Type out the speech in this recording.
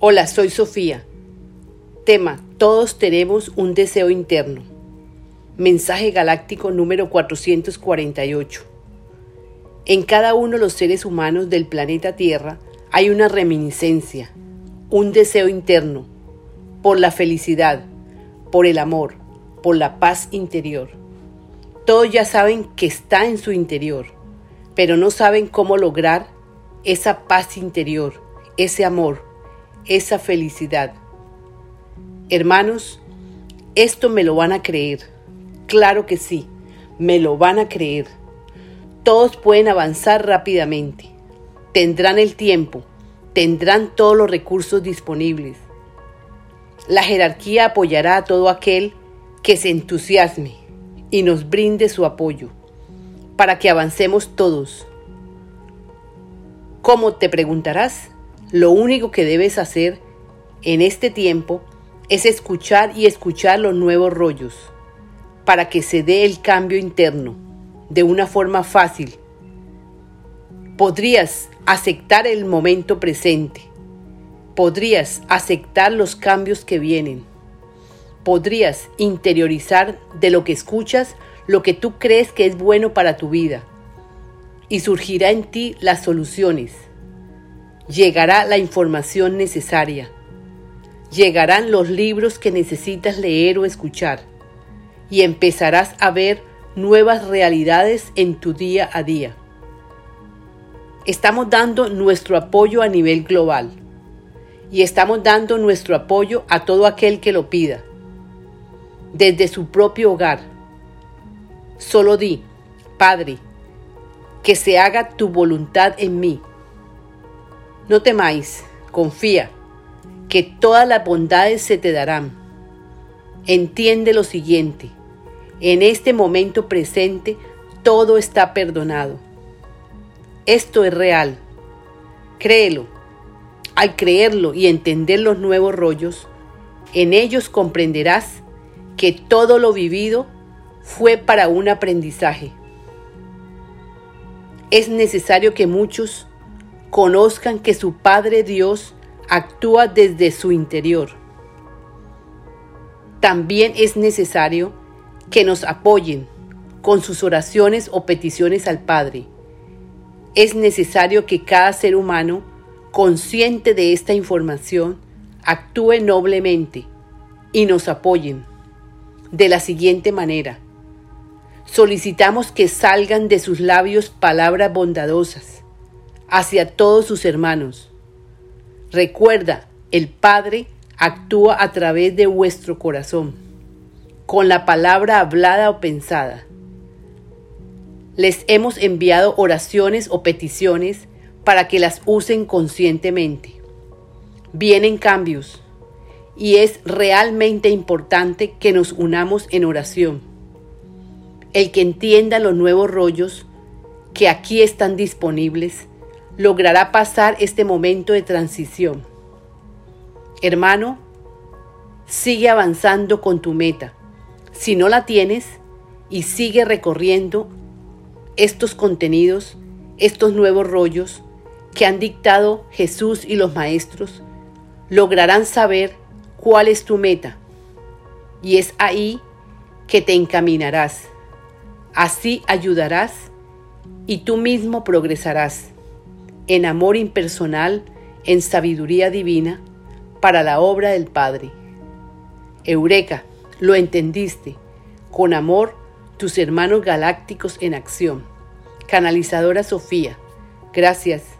Hola, soy Sofía. Tema, todos tenemos un deseo interno. Mensaje galáctico número 448. En cada uno de los seres humanos del planeta Tierra hay una reminiscencia, un deseo interno, por la felicidad, por el amor, por la paz interior. Todos ya saben que está en su interior, pero no saben cómo lograr esa paz interior, ese amor, esa felicidad. Hermanos, esto me lo van a creer. Claro que sí, me lo van a creer. Todos pueden avanzar rápidamente. Tendrán el tiempo, tendrán todos los recursos disponibles. La jerarquía apoyará a todo aquel que se entusiasme y nos brinde su apoyo para que avancemos todos. ¿Cómo te preguntarás? Lo único que debes hacer en este tiempo es escuchar y escuchar los nuevos rollos para que se dé el cambio interno de una forma fácil. Podrías aceptar el momento presente. Podrías aceptar los cambios que vienen. Podrías interiorizar de lo que escuchas lo que tú crees que es bueno para tu vida. Y surgirá en ti las soluciones llegará la información necesaria. Llegarán los libros que necesitas leer o escuchar y empezarás a ver nuevas realidades en tu día a día. Estamos dando nuestro apoyo a nivel global y estamos dando nuestro apoyo a todo aquel que lo pida, desde su propio hogar. Solo di, Padre, que se haga tu voluntad en mí no temáis, confía, que todas las bondades se te darán. Entiende lo siguiente, en este momento presente todo está perdonado. Esto es real. Créelo. Al creerlo y entender los nuevos rollos, en ellos comprenderás que todo lo vivido fue para un aprendizaje. Es necesario que muchos conozcan que su Padre Dios actúa desde su interior. También es necesario que nos apoyen con sus oraciones o peticiones al Padre. Es necesario que cada ser humano, consciente de esta información, actúe noblemente y nos apoyen de la siguiente manera. Solicitamos que salgan de sus labios palabras bondadosas hacia todos sus hermanos. Recuerda, el Padre actúa a través de vuestro corazón, con la palabra hablada o pensada. Les hemos enviado oraciones o peticiones para que las usen conscientemente. Vienen cambios y es realmente importante que nos unamos en oración. El que entienda los nuevos rollos que aquí están disponibles logrará pasar este momento de transición. Hermano, sigue avanzando con tu meta. Si no la tienes y sigue recorriendo estos contenidos, estos nuevos rollos que han dictado Jesús y los maestros, lograrán saber cuál es tu meta. Y es ahí que te encaminarás. Así ayudarás y tú mismo progresarás en amor impersonal, en sabiduría divina, para la obra del Padre. Eureka, lo entendiste. Con amor, tus hermanos galácticos en acción. Canalizadora Sofía. Gracias.